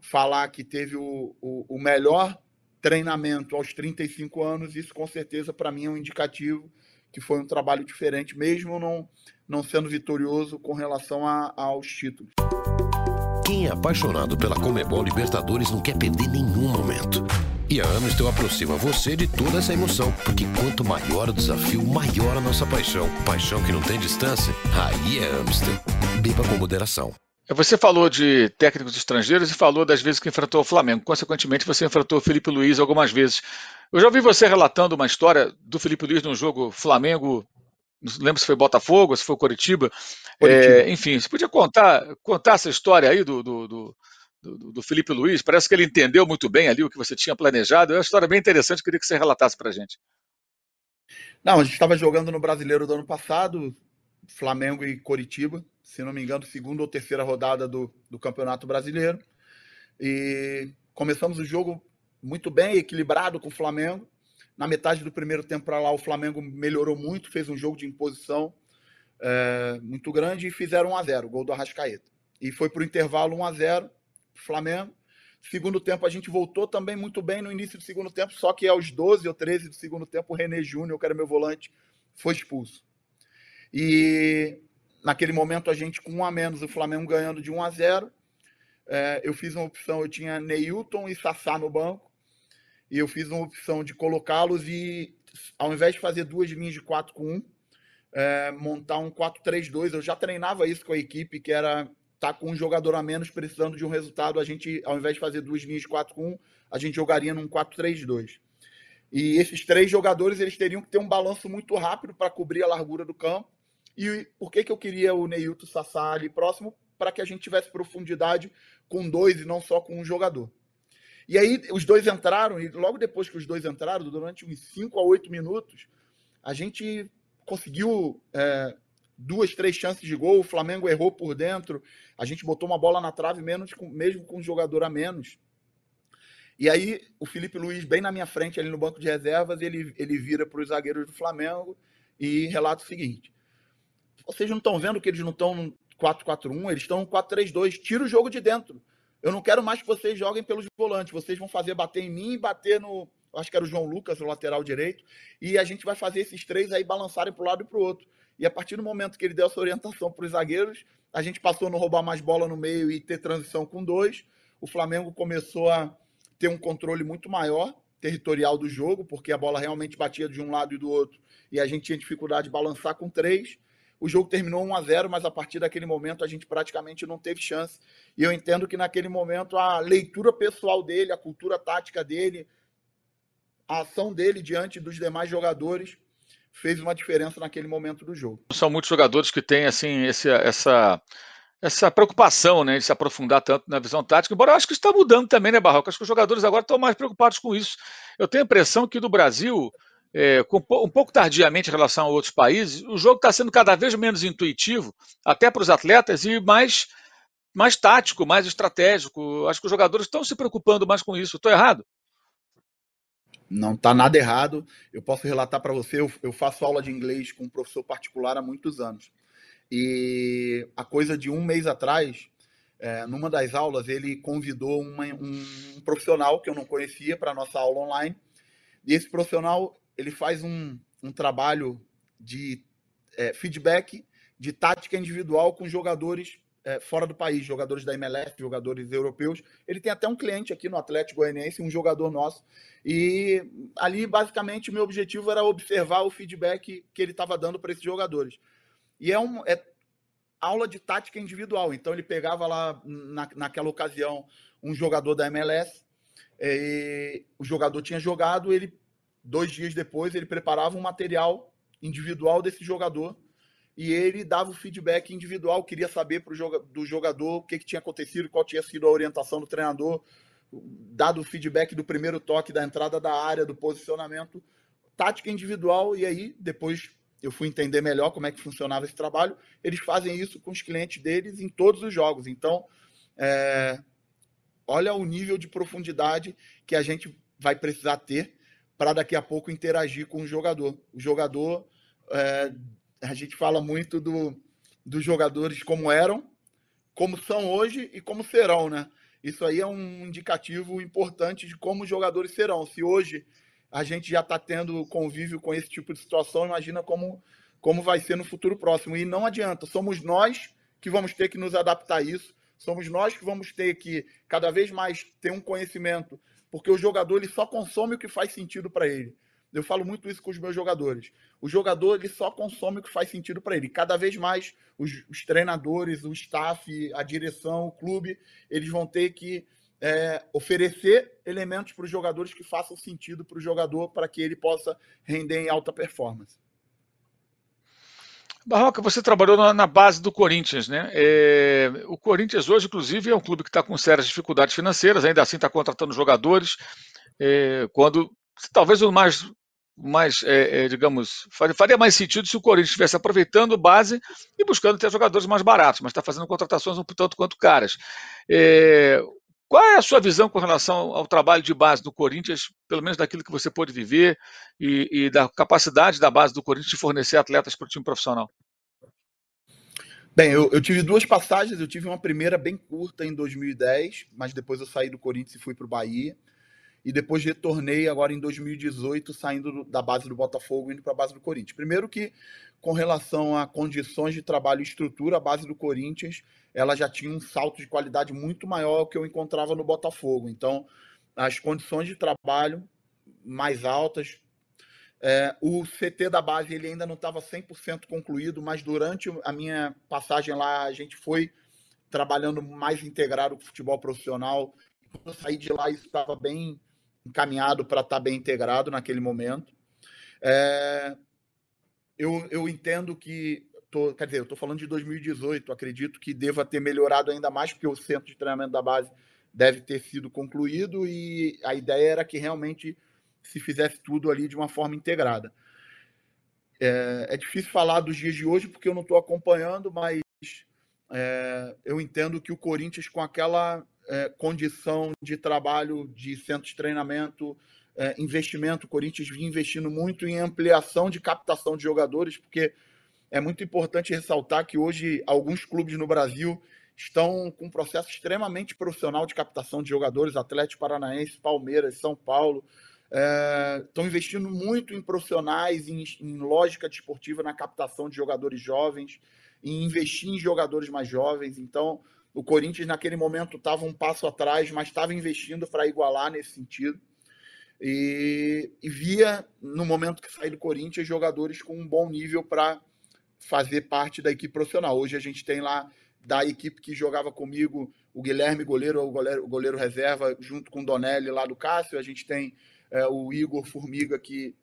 falar que teve o, o, o melhor treinamento aos 35 anos, isso com certeza para mim é um indicativo que foi um trabalho diferente, mesmo não, não sendo vitorioso com relação a, aos títulos. Quem é apaixonado pela Comebol Libertadores não quer perder nenhum momento. E a Amistel aproxima você de toda essa emoção, porque quanto maior o desafio, maior a nossa paixão. Paixão que não tem distância, aí é Amistel. Beba com moderação. Você falou de técnicos estrangeiros e falou das vezes que enfrentou o Flamengo. Consequentemente, você enfrentou o Felipe Luiz algumas vezes. Eu já ouvi você relatando uma história do Felipe Luiz no jogo Flamengo, não lembro se foi Botafogo, se foi Curitiba. Curitiba. É, enfim, você podia contar, contar essa história aí do, do, do do, Felipe Luiz. Parece que ele entendeu muito bem ali o que você tinha planejado. É uma história bem interessante, queria que você relatasse para a gente. Não, a gente estava jogando no Brasileiro do ano passado, Flamengo e Coritiba, se não me engano, segunda ou terceira rodada do, do Campeonato Brasileiro. E começamos o jogo muito bem, equilibrado com o Flamengo. Na metade do primeiro tempo para lá, o Flamengo melhorou muito, fez um jogo de imposição é, muito grande e fizeram 1 a 0 gol do Arrascaeta. E foi para o intervalo 1 a 0 Flamengo. Segundo tempo, a gente voltou também muito bem no início do segundo tempo, só que aos 12 ou 13 do segundo tempo, o René Júnior, que era meu volante, foi expulso. E naquele momento, a gente com um a menos, o Flamengo ganhando de 1 a 0. É, eu fiz uma opção, eu tinha Neilton e Sassá no banco, e eu fiz uma opção de colocá-los e ao invés de fazer duas linhas de 4 com 1, é, montar um 4-3-2. Eu já treinava isso com a equipe, que era tá com um jogador a menos precisando de um resultado. A gente, ao invés de fazer duas linhas de 4 com 1, a gente jogaria num 4-3-2. E esses três jogadores eles teriam que ter um balanço muito rápido para cobrir a largura do campo. E por que, que eu queria o Neilton Sassá ali próximo? Para que a gente tivesse profundidade com dois e não só com um jogador. E aí os dois entraram, e logo depois que os dois entraram, durante uns 5 a 8 minutos, a gente conseguiu é, duas, três chances de gol. O Flamengo errou por dentro. A gente botou uma bola na trave, menos mesmo com um jogador a menos. E aí o Felipe Luiz, bem na minha frente, ali no banco de reservas, ele, ele vira para os zagueiros do Flamengo e relata o seguinte: vocês não estão vendo que eles não estão no 4-4-1, eles estão no 4-3-2. Tira o jogo de dentro. Eu não quero mais que vocês joguem pelos volantes. Vocês vão fazer bater em mim e bater no. Acho que era o João Lucas, o lateral direito. E a gente vai fazer esses três aí balançarem para o lado e para o outro. E a partir do momento que ele deu essa orientação para os zagueiros, a gente passou a não roubar mais bola no meio e ter transição com dois. O Flamengo começou a ter um controle muito maior territorial do jogo, porque a bola realmente batia de um lado e do outro, e a gente tinha dificuldade de balançar com três. O jogo terminou 1 a 0 mas a partir daquele momento a gente praticamente não teve chance. E eu entendo que naquele momento a leitura pessoal dele, a cultura tática dele, a ação dele diante dos demais jogadores fez uma diferença naquele momento do jogo. São muitos jogadores que têm assim esse, essa essa preocupação né, de se aprofundar tanto na visão tática, embora eu acho que está mudando também, né, Barroco? Acho que os jogadores agora estão mais preocupados com isso. Eu tenho a impressão que no Brasil, é, um pouco tardiamente em relação a outros países, o jogo está sendo cada vez menos intuitivo, até para os atletas, e mais, mais tático, mais estratégico. Acho que os jogadores estão se preocupando mais com isso. Estou errado? Não está nada errado. Eu posso relatar para você, eu, eu faço aula de inglês com um professor particular há muitos anos. E a coisa de um mês atrás, é, numa das aulas, ele convidou uma, um, profissional que eu não conhecia para a nossa aula online. E esse profissional ele faz um, um trabalho de é, feedback, de tática individual com jogadores é, fora do país, jogadores da MLS, jogadores europeus. Ele tem até um cliente aqui no Atlético Goianiense, um jogador nosso. E ali, basicamente, o meu objetivo era observar o feedback que ele estava dando para esses jogadores. E é, um, é aula de tática individual. Então ele pegava lá, na, naquela ocasião, um jogador da MLS, é, o jogador tinha jogado, ele, dois dias depois, ele preparava um material individual desse jogador e ele dava o feedback individual, queria saber pro, do jogador o que, que tinha acontecido, qual tinha sido a orientação do treinador, dado o feedback do primeiro toque, da entrada da área, do posicionamento, tática individual, e aí depois eu fui entender melhor como é que funcionava esse trabalho. Eles fazem isso com os clientes deles em todos os jogos. Então, é, olha o nível de profundidade que a gente vai precisar ter para daqui a pouco interagir com o jogador. O jogador, é, a gente fala muito do, dos jogadores como eram, como são hoje e como serão, né? Isso aí é um indicativo importante de como os jogadores serão. Se hoje a gente já está tendo convívio com esse tipo de situação, imagina como, como vai ser no futuro próximo. E não adianta, somos nós que vamos ter que nos adaptar a isso, somos nós que vamos ter que cada vez mais ter um conhecimento, porque o jogador ele só consome o que faz sentido para ele. Eu falo muito isso com os meus jogadores. O jogador ele só consome o que faz sentido para ele. Cada vez mais os, os treinadores, o staff, a direção, o clube, eles vão ter que é, oferecer elementos para os jogadores que façam sentido para o jogador para que ele possa render em alta performance. Barroca, você trabalhou na, na base do Corinthians, né? É, o Corinthians hoje, inclusive, é um clube que está com sérias dificuldades financeiras, ainda assim está contratando jogadores. É, quando talvez o mais, mais é, é digamos, faria mais sentido se o Corinthians estivesse aproveitando base e buscando ter jogadores mais baratos, mas está fazendo contratações um tanto quanto caras. Qual é a sua visão com relação ao trabalho de base do Corinthians, pelo menos daquilo que você pôde viver e, e da capacidade da base do Corinthians de fornecer atletas para o time profissional? Bem, eu, eu, tive duas passagens. Eu tive uma primeira bem curta em 2010, mas depois eu saí do Corinthians e fui para o Bahia e depois retornei agora em 2018, saindo da base do Botafogo indo para a base do Corinthians. Primeiro que, com relação a condições de trabalho e estrutura, a base do Corinthians ela já tinha um salto de qualidade muito maior que eu encontrava no Botafogo. Então, as condições de trabalho mais altas, É, o CT da base ele ainda não estava 100% concluído, mas durante a minha passagem lá, a gente foi trabalhando mais integrado com o futebol profissional. Quando eu saí de lá, isso estava bem encaminhado para estar tá bem integrado naquele momento. É, eu, eu entendo que, tô, quer dizer, eu estou falando de 2018, acredito que deva ter melhorado ainda mais, porque o centro de treinamento da base deve ter sido concluído e a ideia era que realmente se fizesse tudo ali de uma forma integrada. É, é difícil falar dos dias de hoje porque eu não estou acompanhando, mas é, eu entendo que o Corinthians, com aquela é, condição de trabalho de centro de treinamento, é, investimento, o Corinthians vinha investindo muito em ampliação de captação de jogadores, porque é muito importante ressaltar que hoje alguns clubes no Brasil estão com um processo extremamente profissional de captação de jogadores, Atlético Paranaense, Palmeiras, São Paulo, é, estão investindo muito em profissionais, em, em lógica desportiva, na captação de jogadores jovens, em investir em jogadores mais jovens. Então, o Corinthians, naquele momento, estava um passo atrás, mas estava investindo para igualar nesse sentido. E, e, via, no momento que saí do Corinthians, jogadores com um bom nível para fazer parte da equipe profissional. Hoje a gente tem lá, da equipe que jogava comigo, o Guilherme, goleiro, o goleiro, goleiro reserva, junto com o Donelli lá do Cássio. A gente tem é, o Igor Formiga, que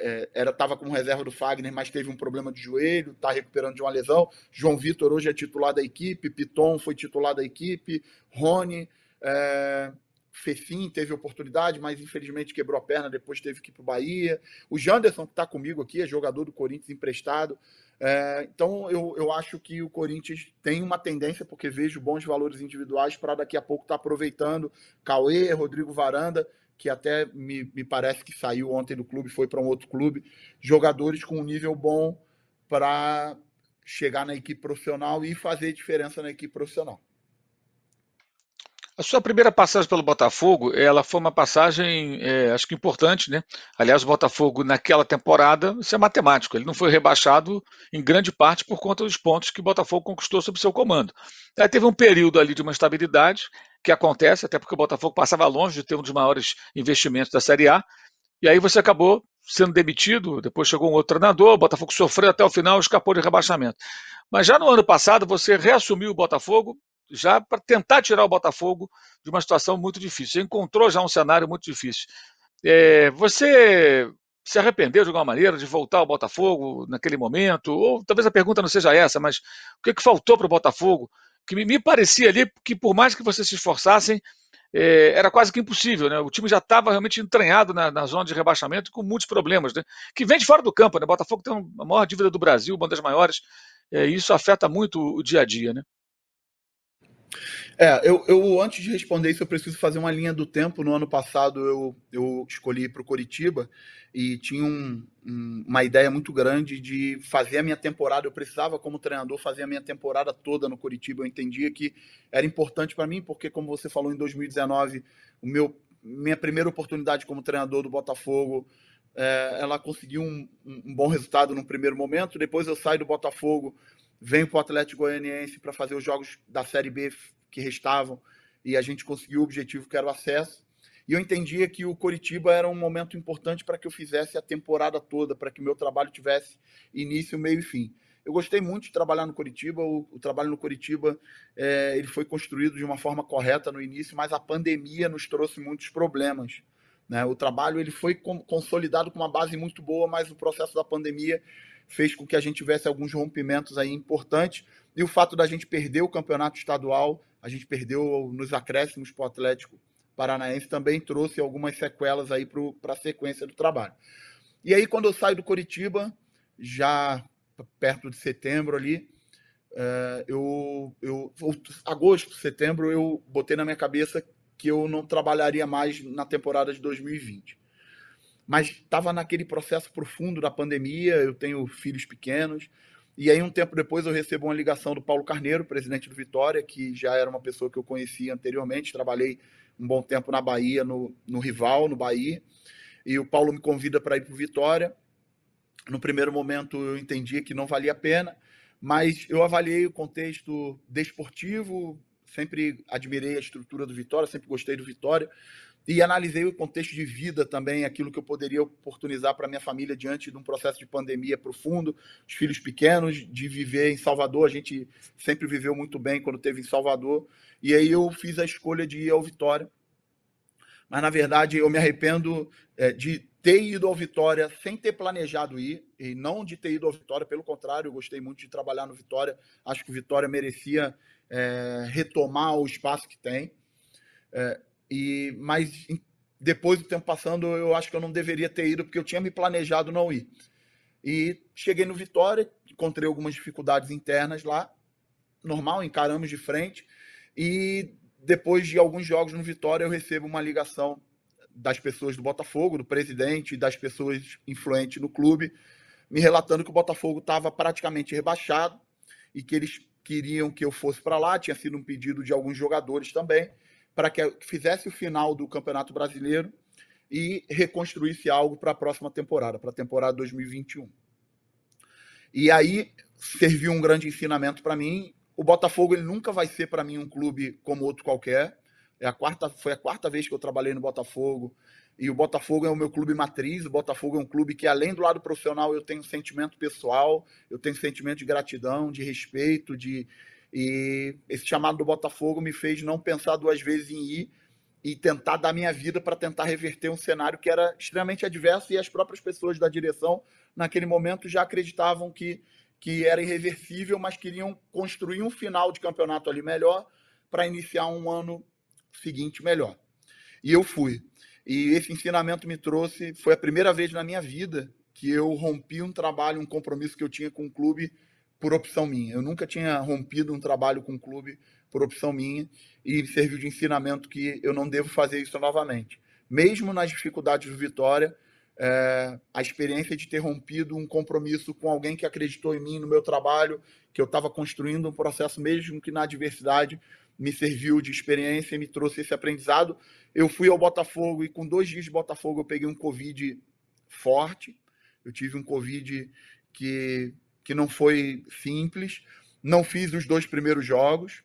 é, era estava como reserva do Fagner, mas teve um problema de joelho, está recuperando de uma lesão. João Vitor hoje é titular da equipe, Piton foi titular da equipe, Rony, é, Fefim teve oportunidade, mas infelizmente quebrou a perna, depois teve que ir para o Bahia. O Janderson, que está comigo aqui, é jogador do Corinthians emprestado. É, então eu, eu acho que o Corinthians tem uma tendência, porque vejo bons valores individuais para daqui a pouco estar tá aproveitando Cauê, Rodrigo Varanda que até me, me parece que saiu ontem do clube, foi para um outro clube, jogadores com um nível bom para chegar na equipe profissional e fazer diferença na equipe profissional. A sua primeira passagem pelo Botafogo, ela foi uma passagem, é, acho que importante, né? Aliás, o Botafogo naquela temporada, isso é matemático, ele não foi rebaixado em grande parte por conta dos pontos que o Botafogo conquistou sob seu comando. Aí teve um período ali de uma estabilidade, que acontece, até porque o Botafogo passava longe de ter um dos maiores investimentos da Série A, e aí você acabou sendo demitido, depois chegou um outro treinador, o Botafogo sofreu até o final, escapou de rebaixamento. Mas já no ano passado você reassumiu o Botafogo já para tentar tirar o Botafogo de uma situação muito difícil. Você encontrou já um cenário muito difícil. É, você se arrependeu de alguma maneira de voltar ao Botafogo naquele momento? Ou talvez a pergunta não seja essa, mas o que, que faltou para o Botafogo? Que me, me, parecia ali que por mais que vocês se esforçassem, é, era quase que impossível. Né? O time já estava realmente entranhado na, na, zona de rebaixamento com muitos problemas, né? que vem de fora do campo. Né? Botafogo tem a maior dívida do Brasil, uma das maiores, é, e isso afeta muito o dia a dia. Né? É, eu, eu antes de responder isso, eu preciso fazer uma linha do tempo. No ano passado, eu, eu escolhi para o Coritiba e tinha um, um, uma ideia muito grande de fazer a minha temporada. Eu precisava, como treinador, fazer a minha temporada toda no Coritiba. Eu entendia que era importante para mim, porque, como você falou, em 2019, o meu, minha primeira oportunidade como treinador do Botafogo, é, ela conseguiu um, um bom resultado no primeiro momento. Depois eu saio do Botafogo venho para o Atlético Goianiense para fazer os jogos da Série B que restavam e a gente conseguiu o objetivo que era o acesso. E eu entendia que o Coritiba era um momento importante para que eu fizesse a temporada toda, para que meu trabalho tivesse início, meio e fim. Eu gostei muito de trabalhar no Coritiba. O, o trabalho no Coritiba é, ele foi construído de uma forma correta no início, mas a pandemia nos trouxe muitos problemas. Né? O trabalho ele foi consolidado com uma base muito boa, mas o processo da pandemia fez com que a gente tivesse alguns rompimentos aí importantes. E o fato da gente perder o campeonato estadual, a gente perdeu nos acréscimos para o Atlético Paranaense, também trouxe algumas sequelas aí para a sequência do trabalho. E aí, quando eu saio do Coritiba, já perto de setembro ali, é, eu, eu, agosto, setembro, eu botei na minha cabeça que eu não trabalharia mais na temporada de 2020 mas estava naquele processo profundo da pandemia. Eu tenho filhos pequenos. E aí, um tempo depois, eu recebo uma ligação do Paulo Carneiro, presidente do Vitória, que já era uma pessoa que eu conhecia anteriormente. Trabalhei um bom tempo na Bahia, no, no Rival, no Bahia. E o Paulo me convida para ir para o Vitória. No primeiro momento, eu entendi que não valia a pena, mas eu avaliei o contexto desportivo, sempre admirei a estrutura do Vitória, sempre gostei do Vitória e analisei o contexto de vida também, aquilo que eu poderia oportunizar para minha família diante de um processo de pandemia profundo, os filhos pequenos, de viver em Salvador. A gente sempre viveu muito bem quando teve em Salvador. E aí eu fiz a escolha de ir ao Vitória. Mas, na verdade, eu me arrependo é, de ter ido ao Vitória sem ter planejado ir, e não de ter ido ao Vitória, pelo contrário, eu gostei muito de trabalhar no Vitória. Acho que o Vitória merecia é, retomar o espaço que tem. É, e Mas depois do tempo passando, eu acho que eu não deveria ter ido, porque eu tinha me planejado não ir. E cheguei no Vitória, encontrei algumas dificuldades internas lá, normal, encaramos de frente. E depois de alguns jogos no Vitória, eu recebo uma ligação das pessoas do Botafogo, do presidente das pessoas influentes no clube, me relatando que o Botafogo estava praticamente rebaixado e que eles queriam que eu fosse para lá. Tinha sido um pedido de alguns jogadores também, para que fizesse o final do Campeonato Brasileiro e reconstruísse algo para a próxima temporada, para a temporada 2021. E aí serviu um grande ensinamento para mim. O Botafogo ele nunca vai ser para mim um clube como outro qualquer. É a quarta, foi a quarta vez que eu trabalhei no Botafogo. E o Botafogo é o meu clube matriz. O Botafogo é um clube que, além do lado profissional, eu tenho sentimento pessoal, eu tenho sentimento de gratidão, de respeito, de. E esse chamado do Botafogo me fez não pensar duas vezes em ir e tentar dar minha vida para tentar reverter um cenário que era extremamente adverso e as próprias pessoas da direção, naquele momento, já acreditavam que, que era irreversível, mas queriam construir um final de campeonato ali melhor para iniciar um ano seguinte melhor. E eu fui. E esse ensinamento me trouxe, foi a primeira vez na minha vida que eu rompi um trabalho, um compromisso que eu tinha com o clube por opção minha. Eu nunca tinha rompido um trabalho com o clube por opção minha e serviu de ensinamento que eu não devo fazer isso novamente. Mesmo nas dificuldades do Vitória, é, a experiência de ter rompido um compromisso com alguém que acreditou em mim, no meu trabalho, que eu estava construindo um processo, mesmo que na adversidade, me serviu de experiência e me trouxe esse aprendizado. Eu fui ao Botafogo e com dois dias de Botafogo eu peguei um Covid forte. Eu tive um Covid que, que não foi simples. Não fiz os dois primeiros jogos.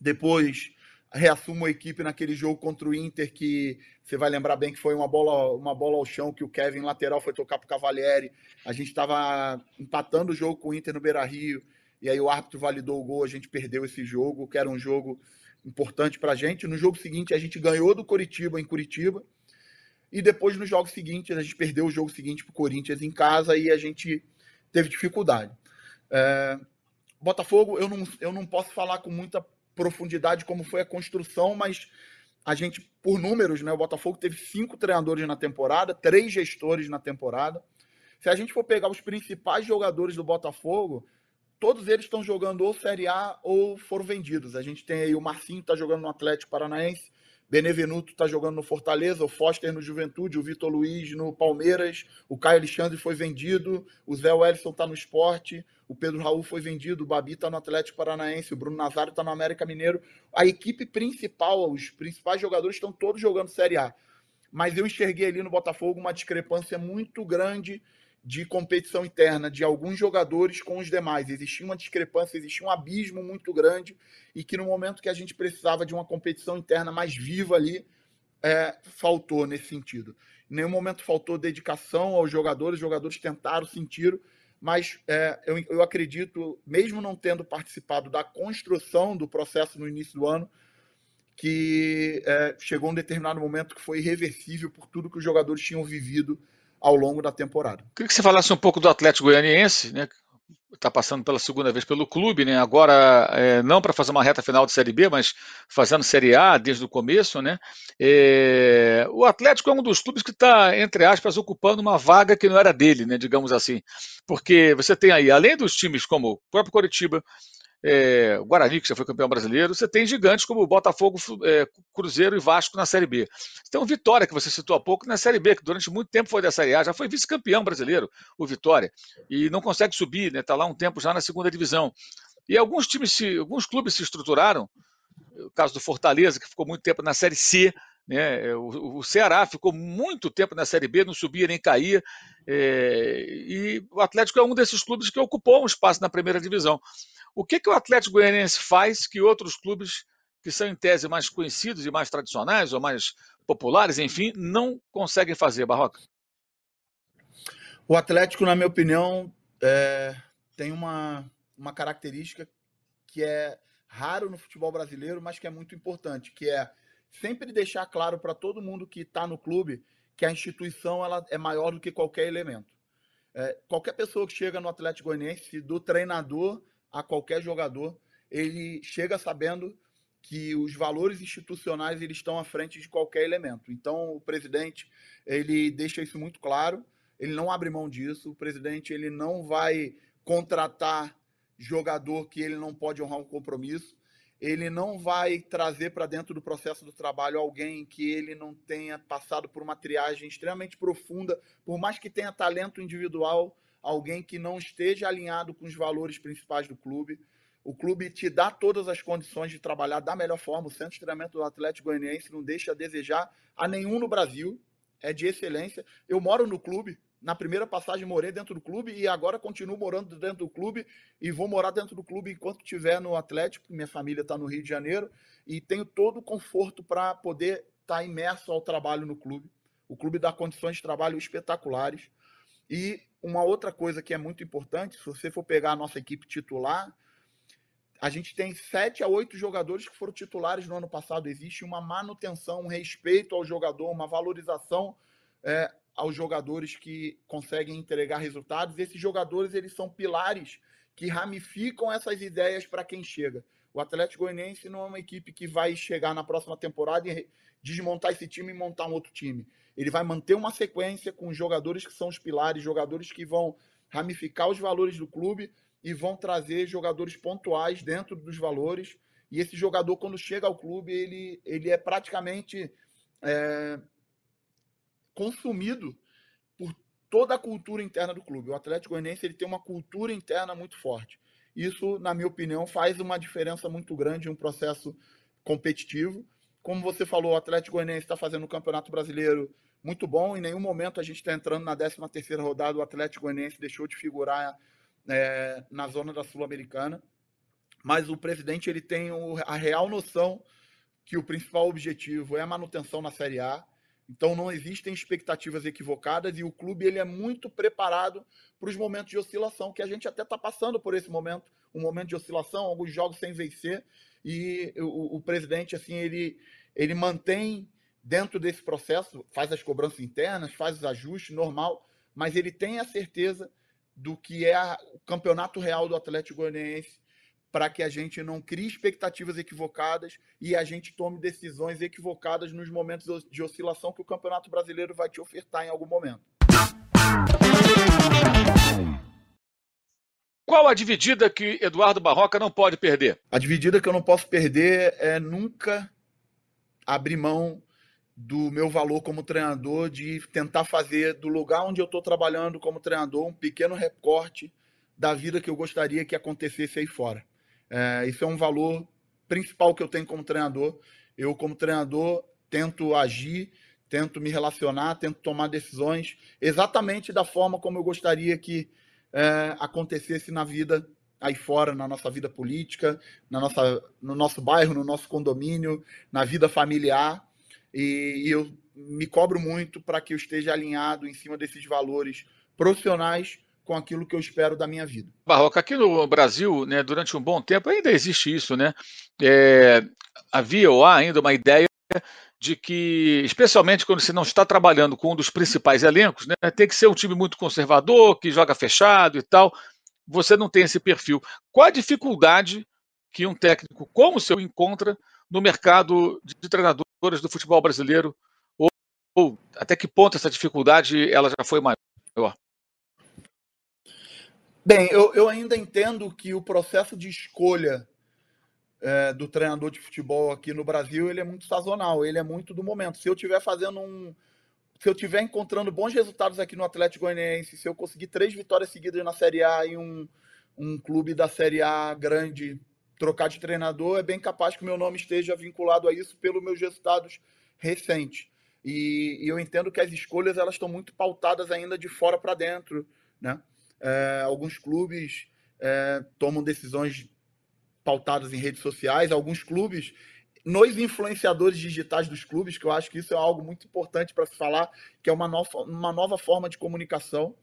Depois reassumo a equipe naquele jogo contra o Inter, que você vai lembrar bem que foi uma bola, uma bola ao chão que o Kevin lateral foi tocar para o Cavalieri. A gente estava empatando o jogo com o Inter no Beira Rio e aí o árbitro validou o gol, a gente perdeu esse jogo, que era um jogo importante para a gente. No jogo seguinte, a gente ganhou do Coritiba em Curitiba. E depois, no jogo seguinte, a gente perdeu o jogo seguinte para o Corinthians em casa e a gente teve dificuldade. É... Botafogo, eu não, eu não posso falar com muita profundidade como foi a construção, mas a gente, por números, né, o Botafogo teve cinco treinadores na temporada, três gestores na temporada. Se a gente for pegar os principais jogadores do Botafogo, todos eles estão jogando ou Série A ou foram vendidos. A gente tem aí o Marcinho está jogando no Atlético Paranaense, Benevenuto está jogando no Fortaleza, o Foster no Juventude, o Vitor Luiz no Palmeiras, o Caio Alexandre foi vendido, o Zé Wellison está no esporte, o Pedro Raul foi vendido, o Babi está no Atlético Paranaense, o Bruno Nazário está no América Mineiro. A equipe principal, os principais jogadores estão todos jogando Série A. Mas eu enxerguei ali no Botafogo uma discrepância muito grande de competição interna de alguns jogadores com os demais. Existia uma discrepância, existia um abismo muito grande e que no momento que a gente precisava de uma competição interna mais viva ali, é, faltou nesse sentido. Em nenhum momento faltou dedicação aos jogadores, os jogadores tentaram, sentiram, mas é, eu, eu acredito, mesmo não tendo participado da construção do processo no início do ano, que é, chegou um determinado momento que foi irreversível por tudo que os jogadores tinham vivido ao longo da temporada. Queria que você falasse um pouco do Atlético Goianiense, né? Está passando pela segunda vez pelo clube, né? Agora é, não para fazer uma reta final de Série B, mas fazendo Série A desde o começo, né? É, o Atlético é um dos clubes que está, entre aspas, ocupando uma vaga que não era dele, né? Digamos assim, porque você tem aí, além dos times como o próprio Coritiba, é, Guarani, que já foi campeão brasileiro, você tem gigantes como Botafogo, é, Cruzeiro e Vasco na Série B. Você tem o Vitória, que você citou há pouco, na Série B, que durante muito tempo foi da Série A, já foi vice-campeão brasileiro, o Vitória, e não consegue subir, está né, tá lá um tempo já na segunda divisão. E alguns times, se, alguns clubes se estruturaram, o caso do Fortaleza, que ficou muito tempo na Série C, né? O, o, Ceará ficou muito tempo na Série B, não subia nem caía. É, e o Atlético é um desses clubes que ocupou um espaço na primeira divisão. O que, que o Atlético Goianiense faz que outros clubes que são em tese mais conhecidos e mais tradicionais ou mais populares, enfim, não conseguem fazer, Barroca? O Atlético, na minha opinião, é, tem uma, uma característica que é raro no futebol brasileiro, mas que é muito importante, que é sempre deixar claro para todo mundo que está no clube que a instituição ela é maior do que qualquer elemento. É, qualquer pessoa que chega no Atlético Goianiense, do treinador a qualquer jogador, ele chega sabendo que os valores institucionais eles estão à frente de qualquer elemento. Então, o presidente ele deixa isso muito claro. Ele não abre mão disso. O presidente ele não vai contratar jogador que ele não pode honrar um compromisso. Ele não vai trazer para dentro do processo do trabalho alguém que ele não tenha passado por uma triagem extremamente profunda, por mais que tenha talento individual, alguém que não esteja alinhado com os valores principais do clube. O clube te dá todas as condições de trabalhar da melhor forma. O centro de treinamento do Atlético Goianiense não deixa a desejar a nenhum no Brasil. É de excelência. Eu moro no clube, na primeira passagem morei dentro do clube e agora continuo morando dentro do clube e vou morar dentro do clube enquanto estiver no Atlético. Minha família está no Rio de Janeiro e tenho todo o conforto para poder estar tá imerso ao trabalho no clube. O clube dá condições de trabalho espetaculares. E uma outra coisa que é muito importante, se você for pegar a nossa equipe titular, a gente tem sete a oito jogadores que foram titulares no ano passado. Existe uma manutenção, um respeito ao jogador, uma valorização é, aos jogadores que conseguem entregar resultados. Esses jogadores eles são pilares que ramificam essas ideias para quem chega. O Atlético Goianiense não é uma equipe que vai chegar na próxima temporada e desmontar esse time e montar um outro time. Ele vai manter uma sequência com jogadores que são os pilares, jogadores que vão ramificar os valores do clube e vão trazer jogadores pontuais dentro dos valores. E esse jogador, quando chega ao clube, ele, ele é praticamente é, consumido por toda a cultura interna do clube. O Atlético Goianiense ele tem uma cultura interna muito forte. Isso, na minha opinião, faz uma diferença muito grande em um processo competitivo. Como você falou, o Atlético Goianiense está fazendo um campeonato brasileiro muito bom. Em nenhum momento a gente está entrando na 13 terceira rodada. O Atlético Goianiense deixou de figurar é, na zona da Sul-Americana. Mas o presidente ele tem a real noção que o principal objetivo é a manutenção na Série A então não existem expectativas equivocadas e o clube ele é muito preparado para os momentos de oscilação, que a gente até está passando por esse momento, um momento de oscilação, alguns jogos sem vencer, e o, o presidente assim ele, ele mantém dentro desse processo, faz as cobranças internas, faz os ajustes, normal, mas ele tem a certeza do que é a, o campeonato real do Atlético Goianiense para que a gente não crie expectativas equivocadas e a gente tome decisões equivocadas nos momentos de oscilação que o Campeonato Brasileiro vai te ofertar em algum momento. Qual a dividida que Eduardo Barroca não pode perder? A dividida que eu não posso perder é nunca abrir mão do meu valor como treinador, de tentar fazer do lugar onde eu estou trabalhando como treinador um pequeno recorte da vida que eu gostaria que acontecesse aí fora. É, isso é um valor principal que eu tenho como treinador. Eu, como treinador, tento agir, tento me relacionar, tento tomar decisões exatamente da forma como eu gostaria que é, acontecesse na vida aí fora, na nossa vida política, na nossa, no nosso bairro, no nosso condomínio, na vida familiar. E, e eu me cobro muito para que eu esteja alinhado em cima desses valores profissionais com aquilo que eu espero da minha vida. Barroca, aqui no Brasil, né, durante um bom tempo, ainda existe isso, né? É, havia ou há ainda uma ideia de que, especialmente quando você não está trabalhando com um dos principais elencos, né, tem que ser um time muito conservador, que joga fechado e tal. Você não tem esse perfil. Qual a dificuldade que um técnico como o seu encontra no mercado de treinadores do futebol brasileiro? Ou, ou até que ponto essa dificuldade ela já foi maior? Bem, eu, eu ainda entendo que o processo de escolha é, do treinador de futebol aqui no Brasil ele é muito sazonal, ele é muito do momento. Se eu estiver fazendo um. Se eu estiver encontrando bons resultados aqui no Atlético Goianiense, se eu conseguir três vitórias seguidas na Série A e um, um clube da Série A grande trocar de treinador, é bem capaz que o meu nome esteja vinculado a isso pelos meus resultados recentes. E, e eu entendo que as escolhas elas estão muito pautadas ainda de fora para dentro, né? É, alguns clubes é, tomam decisões pautadas em redes sociais, alguns clubes nos influenciadores digitais dos clubes, que eu acho que isso é algo muito importante para se falar, que é uma nova, uma nova forma de comunicação.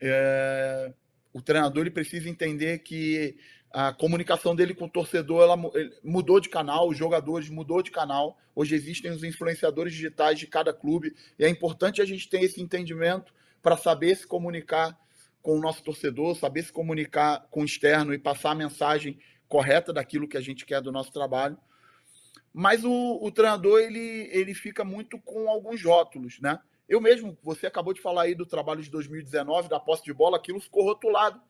É, o treinador ele precisa entender que a comunicação dele com o torcedor ela mudou de canal, os jogadores mudou de canal. Hoje existem os influenciadores digitais de cada clube e é importante a gente ter esse entendimento para saber se comunicar com o nosso torcedor, saber se comunicar com o externo e passar a mensagem correta daquilo que a gente quer do nosso trabalho. Mas o, o treinador ele, ele fica muito com alguns rótulos, né? Eu mesmo, você acabou de falar aí do trabalho de 2019, da posse de bola, aquilo ficou rotulado,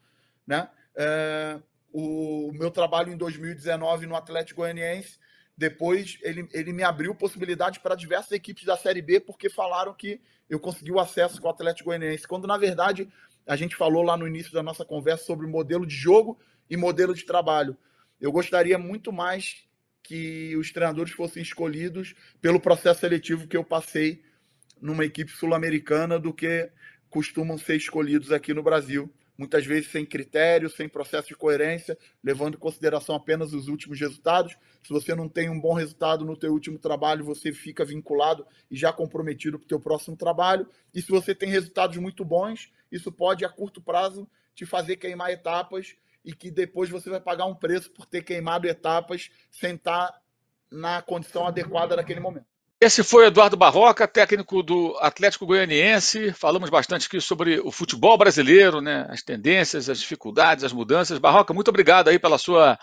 né? É, o meu trabalho em 2019 no Atlético Goianiense, depois ele, ele me abriu possibilidade para diversas equipes da Série B, porque falaram que eu consegui o acesso com o Atlético Goianiense, quando na verdade a gente falou lá no início da nossa conversa sobre modelo de jogo e modelo de trabalho. Eu gostaria muito mais que os treinadores fossem escolhidos pelo processo seletivo que eu passei numa equipe sul-americana do que costumam ser escolhidos aqui no Brasil muitas vezes sem critério, sem processo de coerência, levando em consideração apenas os últimos resultados. Se você não tem um bom resultado no teu último trabalho, você fica vinculado e já comprometido para o teu próximo trabalho. E se você tem resultados muito bons, isso pode, a curto prazo, te fazer queimar etapas e que depois você vai pagar um preço por ter queimado etapas sem estar na condição adequada naquele momento. Esse foi Eduardo Barroca, técnico do Atlético Goianiense. Falamos bastante aqui sobre o futebol brasileiro, né? as tendências, as dificuldades, as mudanças. Barroca, muito obrigado aí pela sua,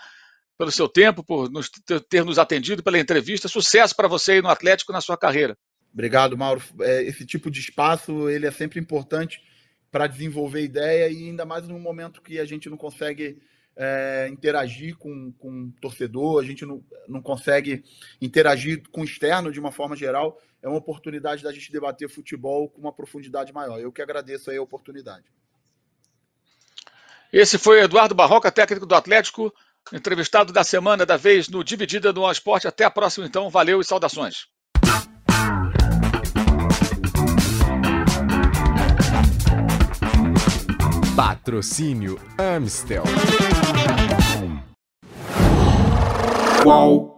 pelo seu tempo, por nos, ter nos atendido, pela entrevista. Sucesso para você aí no Atlético na sua carreira. Obrigado, Mauro. É, esse tipo de espaço ele é sempre importante para desenvolver ideia e ainda mais num momento que a gente não consegue é, interagir com, com torcedor, a gente não, não consegue interagir com o externo de uma forma geral. É uma oportunidade da gente debater futebol com uma profundidade maior. Eu que agradeço aí a oportunidade. Esse foi Eduardo Barroca, técnico do Atlético, entrevistado da semana da vez no Dividida do Esporte. Até a próxima, então. Valeu e saudações. Patrocínio Amstel. Qual?